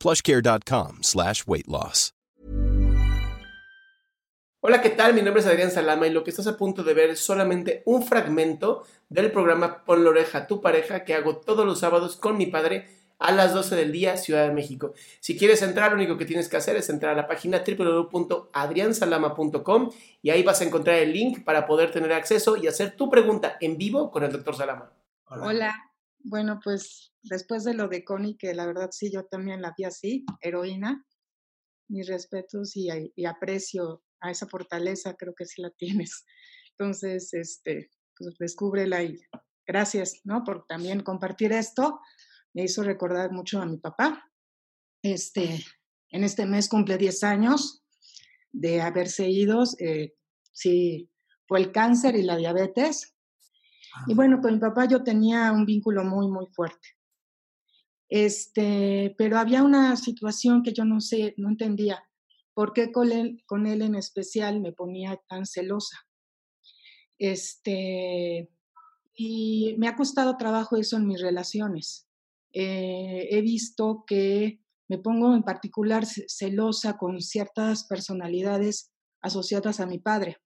plushcare.com slash weight loss. Hola, ¿qué tal? Mi nombre es Adrián Salama y lo que estás a punto de ver es solamente un fragmento del programa Pon la oreja a tu pareja que hago todos los sábados con mi padre a las 12 del día, Ciudad de México. Si quieres entrar, lo único que tienes que hacer es entrar a la página www.adriansalama.com y ahí vas a encontrar el link para poder tener acceso y hacer tu pregunta en vivo con el doctor Salama. Hola. Hola. Bueno, pues después de lo de Connie, que la verdad sí, yo también la vi así, heroína, mis respetos y, aprecio a esa fortaleza, creo que sí la tienes. Entonces, este, pues descúbrela y gracias, ¿no? Por también compartir esto. Me hizo recordar mucho a mi papá. Este, en este mes cumple 10 años de haberse ido. Eh, sí, fue el cáncer y la diabetes. Y bueno, con mi papá yo tenía un vínculo muy, muy fuerte. Este, pero había una situación que yo no sé, no entendía. ¿Por qué con él, con él en especial me ponía tan celosa? Este, y me ha costado trabajo eso en mis relaciones. Eh, he visto que me pongo en particular celosa con ciertas personalidades asociadas a mi padre.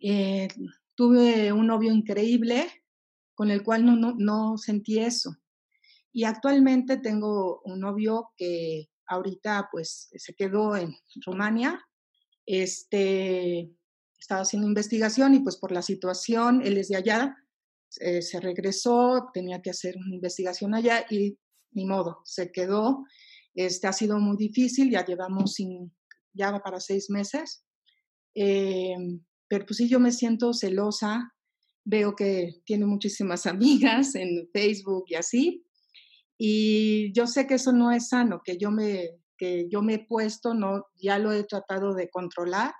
Eh, tuve un novio increíble con el cual no, sentí eso. Y actualmente tengo un novio que ahorita pues se quedó en Rumania. Este, estaba haciendo investigación y pues por la situación, él es de allá, eh, se regresó, tenía que hacer una investigación allá y ni modo, se quedó. Este ha sido muy difícil, ya llevamos sin, ya para seis meses. Eh, pero pues sí, yo me siento celosa, veo que tiene muchísimas amigas en Facebook y así, y yo sé que eso no es sano, que yo me, que yo me he puesto, no, ya lo he tratado de controlar,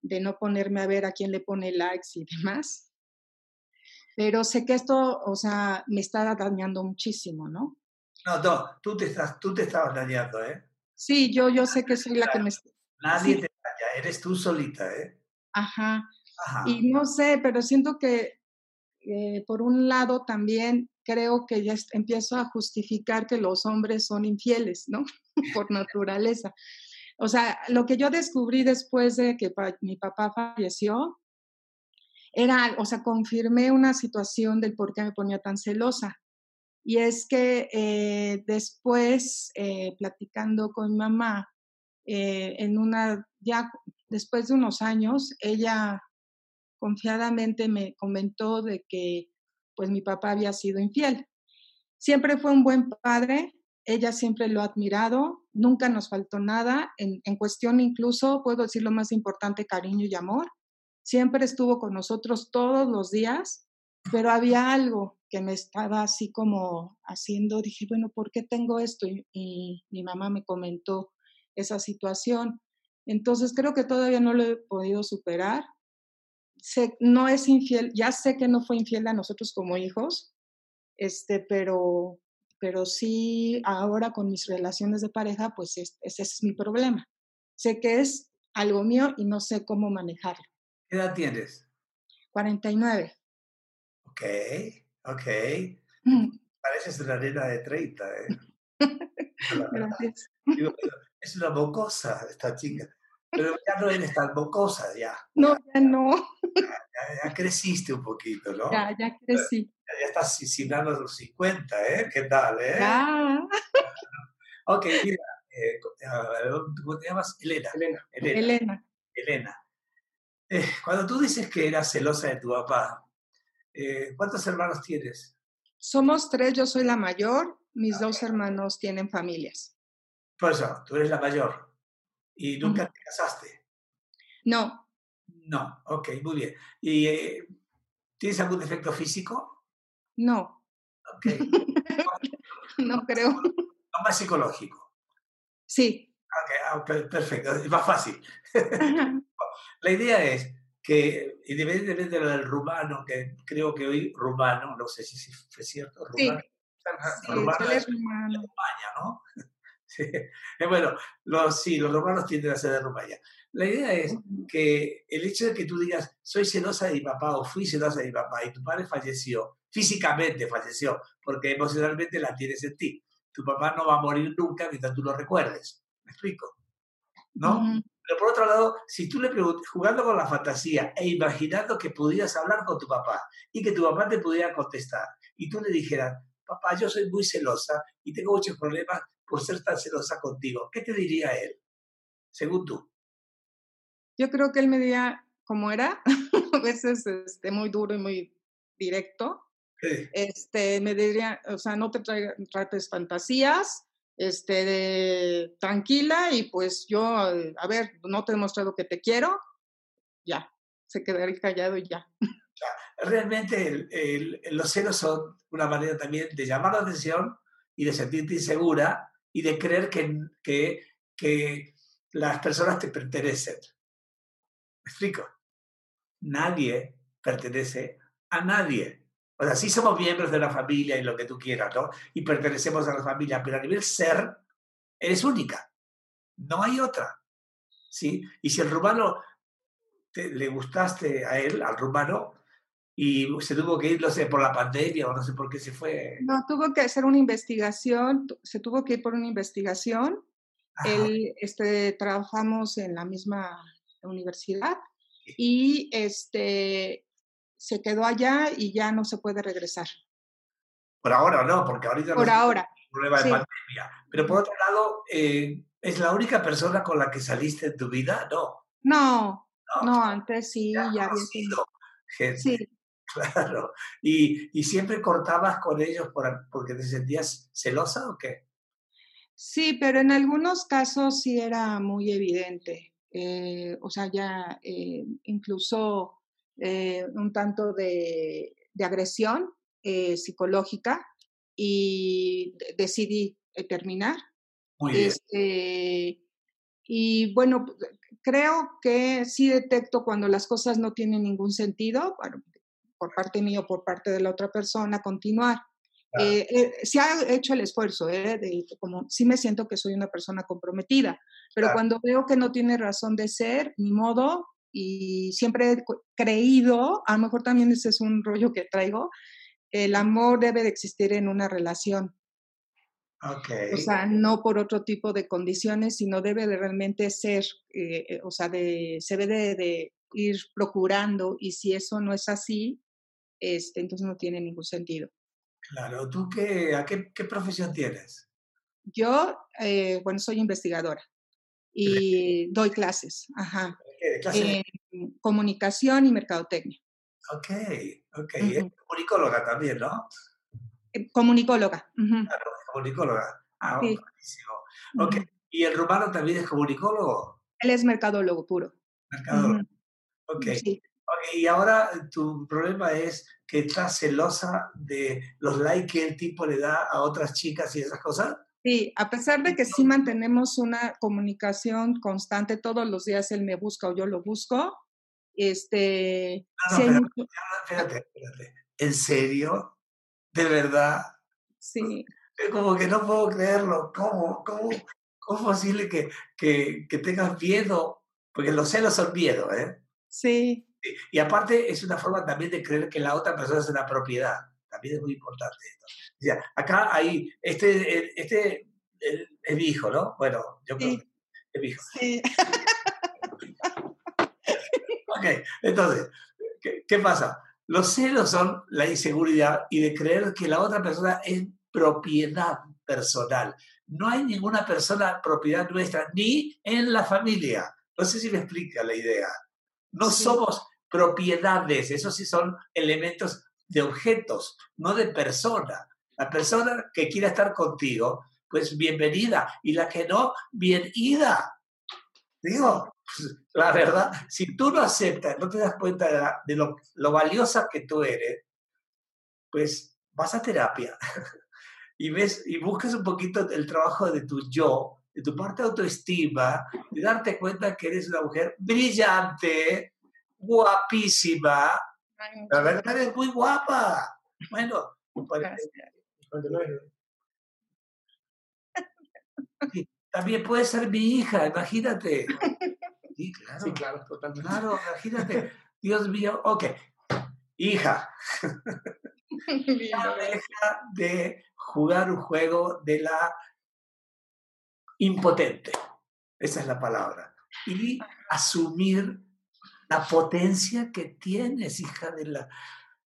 de no ponerme a ver a quién le pone likes y demás. Pero sé que esto, o sea, me está dañando muchísimo, ¿no? No, no, tú te, estás, tú te estabas dañando, ¿eh? Sí, yo, yo sé que soy la que me... Nadie te daña, eres tú solita, ¿eh? Ajá. Y no sé, pero siento que eh, por un lado también creo que ya empiezo a justificar que los hombres son infieles, ¿no? por naturaleza. O sea, lo que yo descubrí después de que mi papá falleció era, o sea, confirmé una situación del por qué me ponía tan celosa. Y es que eh, después, eh, platicando con mi mamá, en una, ya después de unos años, ella confiadamente me comentó de que pues mi papá había sido infiel. Siempre fue un buen padre, ella siempre lo ha admirado, nunca nos faltó nada, en, cuestión incluso, puedo decir lo más importante, cariño y amor. Siempre estuvo con nosotros todos los días, pero había algo que me estaba así como haciendo, dije, bueno, ¿por qué tengo esto? Y mi mamá me comentó esa situación. Entonces creo que todavía no lo he podido superar. Sé, no es infiel, ya sé que no fue infiel a nosotros como hijos, este, pero, pero sí ahora con mis relaciones de pareja, pues ese es mi problema. Sé que es algo mío y no sé cómo manejarlo. ¿Qué edad tienes? 49. Ok, ok. Pareces de la nena de 30, ¿eh? Gracias. es una mocosa esta chica. Pero ya no eres tan mocosa, ya. No, ya no. Ya, creciste un poquito, ¿no? Ya, ya crecí. Ya, estás sin los 50, ¿eh? ¿Qué tal, eh? Ya. ok, mira, eh, ¿cómo te llamas? Elena. Elena. Elena. Elena. Eh, cuando tú dices que eras celosa de tu papá, eh, ¿cuántos hermanos tienes? Somos tres, yo soy la mayor, mis dos hermanos tienen familias. Por eso, tú eres la mayor. ¿Y nunca te casaste? No. No, ok, muy bien. ¿Y eh, tienes algún defecto físico? No. Ok. no creo. No más psicológico. Sí. Ok, ah, perfecto, es más fácil. La idea es que, independientemente de lo del rumano, que creo que hoy rumano, no sé si fue cierto, rumano, sí. Rumano, es. Rumania, ¿no? Eh, bueno, los, sí, los romanos tienden a ser de Rumania. La idea es que el hecho de que tú digas, soy celosa de mi papá o fui celosa de mi papá y tu padre falleció, físicamente falleció, porque emocionalmente la tienes en ti. Tu papá no va a morir nunca mientras tú lo recuerdes. ¿Me explico? ¿No? Pero por otro lado, si tú le preguntas, jugando con la fantasía e imaginando que pudieras hablar con tu papá y que tu papá te pudiera contestar y tú le dijeras, papá, yo soy muy celosa y tengo muchos problemas por ser tan celosa contigo, ¿qué te diría él, según tú? Yo creo que él me diría como era, a veces este, muy duro y muy directo. Este, me diría, o sea, no te trates fantasías, este, de, tranquila y pues yo, a ver, no te he demostrado que te quiero, ya, se quedaría callado y ya. Realmente los celos son una manera también de llamar la atención y de sentirte insegura y de creer que, que, que las personas te pertenecen. ¿Me explico? Nadie pertenece a nadie. O sea, sí somos miembros de la familia y lo que tú quieras, ¿no? Y pertenecemos a la familia, pero a nivel ser, eres única. No hay otra. ¿Sí? Y si el rumano le gustaste a él, al rumano, y se tuvo que ir, no sé, por la pandemia o no sé por qué se fue. No, tuvo que hacer una investigación, se tuvo que ir por una investigación. Él, este, trabajamos en la misma universidad y este, se quedó allá y ya no se puede regresar. Por ahora no, porque ahorita por no ahora. problema de pandemia. Pero por otro lado, eh, ¿es la única persona con la que saliste en tu vida? No. No, no, antes sí, ya, había sido gente. Sí. Claro. ¿Y, ¿Y, siempre cortabas con ellos por, porque te sentías celosa o qué? Sí, pero en algunos casos sí era muy evidente. Eh, o sea, ya eh, incluso eh, un tanto de, de agresión psicológica y decidí terminar. Muy bien. Este, y bueno, creo que sí detecto cuando las cosas no tienen ningún sentido, bueno, por parte mío o por parte de la otra persona, continuar. Eh, eh, se ha hecho el esfuerzo, eh, de, como sí me siento que soy una persona comprometida, pero cuando veo que no tiene razón de ser, ni modo, y siempre he creído, a lo mejor también ese es un rollo que traigo, el amor debe de existir en una relación. Okay. O sea, no por otro tipo de condiciones, sino debe de realmente ser, eh, o sea, de, se debe de, ir procurando y si eso no es así, este, entonces no tiene ningún sentido. Claro, ¿tú qué, a qué, qué profesión tienes? Yo, eh, bueno, soy investigadora y doy clases, ajá. En comunicación y mercadotecnia. Ok, ok. Es comunicóloga también, ¿no? Eh, comunicóloga. Claro, comunicóloga. Ah, sí. buenísimo. Ok. ¿Y el rumano también es comunicólogo? Él es mercadólogo puro. Mercadólogo. Ok. Sí. Y ahora tu problema es que estás celosa de los likes que el tipo le da a otras chicas y esas cosas. Sí, a pesar de que sí mantenemos una comunicación constante, todos los días él me busca o yo lo busco, este... No, no, espérate, espérate. ¿En serio? ¿De verdad? Sí. Como que no puedo creerlo. ¿Cómo, cómo, cómo es posible que, que, que tengas miedo? Porque los celos son miedo, ¿eh? Sí. Y aparte es una forma también de creer que la otra persona es una propiedad. También es muy importante esto. O sea, acá hay, este, este es mi hijo, ¿no? Bueno, yo creo que es mi hijo. Sí. ok, entonces, ¿qué, pasa? Los celos son la inseguridad y de creer que la otra persona es propiedad personal. No hay ninguna persona propiedad nuestra, ni en la familia. No sé si me explica la idea. No somos propiedades, esos sí son elementos de objetos, no de persona. La persona que quiera estar contigo, pues bienvenida, y la que no, bienvenida. Digo, pues, la verdad, si tú no aceptas, no te das cuenta de, lo, lo valiosa que tú eres, pues vas a terapia y ves y buscas un poquito el trabajo de tu yo, de tu parte de autoestima, de darte cuenta que eres una mujer brillante, guapísima. La verdad es muy guapa. Bueno, también puede ser mi hija, imagínate. Sí, claro. Sí, claro, totalmente. Claro, imagínate. Dios mío, ok. Hija. ya deja de jugar un juego de la impotente. Esa es la palabra. Y asumir la potencia que tienes, hija de la...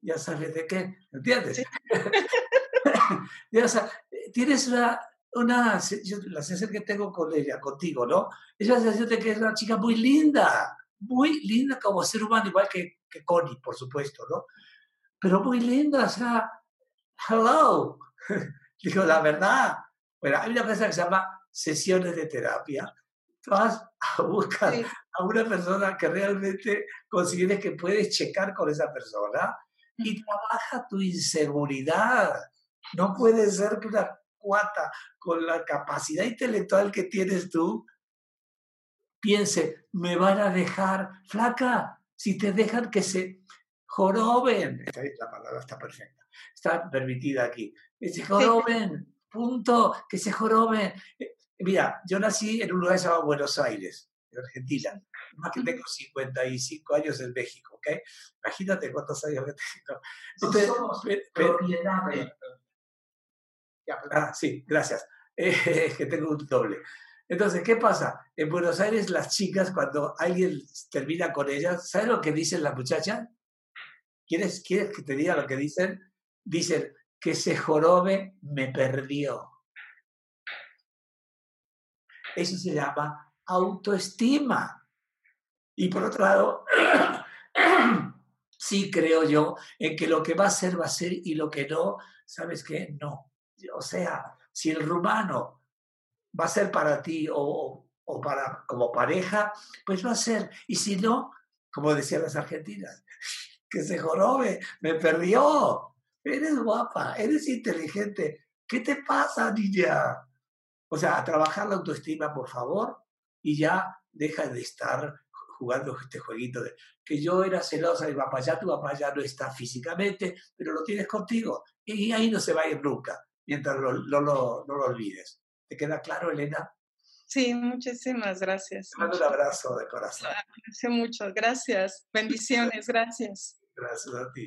Ya sabes de qué, ¿entiendes? tienes una, una la sensación que tengo con ella, contigo, ¿no? Esa sensación de que es una chica muy linda, muy linda como ser humano, igual que, que Connie, por supuesto, ¿no? Pero muy linda, o sea, hello. Digo, la verdad. Bueno, hay una cosa que se llama sesiones de terapia. Tú vas a buscar a una persona que realmente consideres que puedes checar con esa persona y trabaja tu inseguridad. No puede ser que una cuata con la capacidad intelectual que tienes tú piense, me van a dejar flaca. Si te dejan que se joroben, la palabra está perfecta, está permitida aquí, que se joroben, punto, que se joroben. Mira, yo nací en un lugar llamado Buenos Aires, en Argentina, más que tengo 55 años en México, ¿ok? Imagínate cuántos años que tengo. Entonces, Ah, sí, gracias. Eh, que tengo un doble. Entonces, ¿qué pasa? En Buenos Aires, las chicas, cuando alguien termina con ellas, ¿sabes lo que dicen las muchachas? ¿Quieres, ¿Quieres que te diga lo que dicen? Dicen, que se jorobe me perdió. Eso se llama autoestima. Y por otro lado, sí creo yo en que lo que va a ser va a ser y lo que no, ¿sabes qué? No. O sea, si el rumano va a ser para ti o, o para como pareja, pues va a ser. Y si no, como decían las argentinas, que se jorobe, me perdió. Eres guapa, eres inteligente. ¿Qué te pasa, niña? O sea, a trabajar la autoestima, por favor, y ya deja de estar jugando este jueguito de que yo era celosa de papá, ya tu papá ya no está físicamente, pero lo tienes contigo. Y ahí no se va a ir nunca mientras no lo, olvides. ¿Te queda claro, Elena? Sí, muchísimas gracias. Te mando un abrazo de corazón. Gracias mucho, gracias. Bendiciones, gracias. Gracias a ti.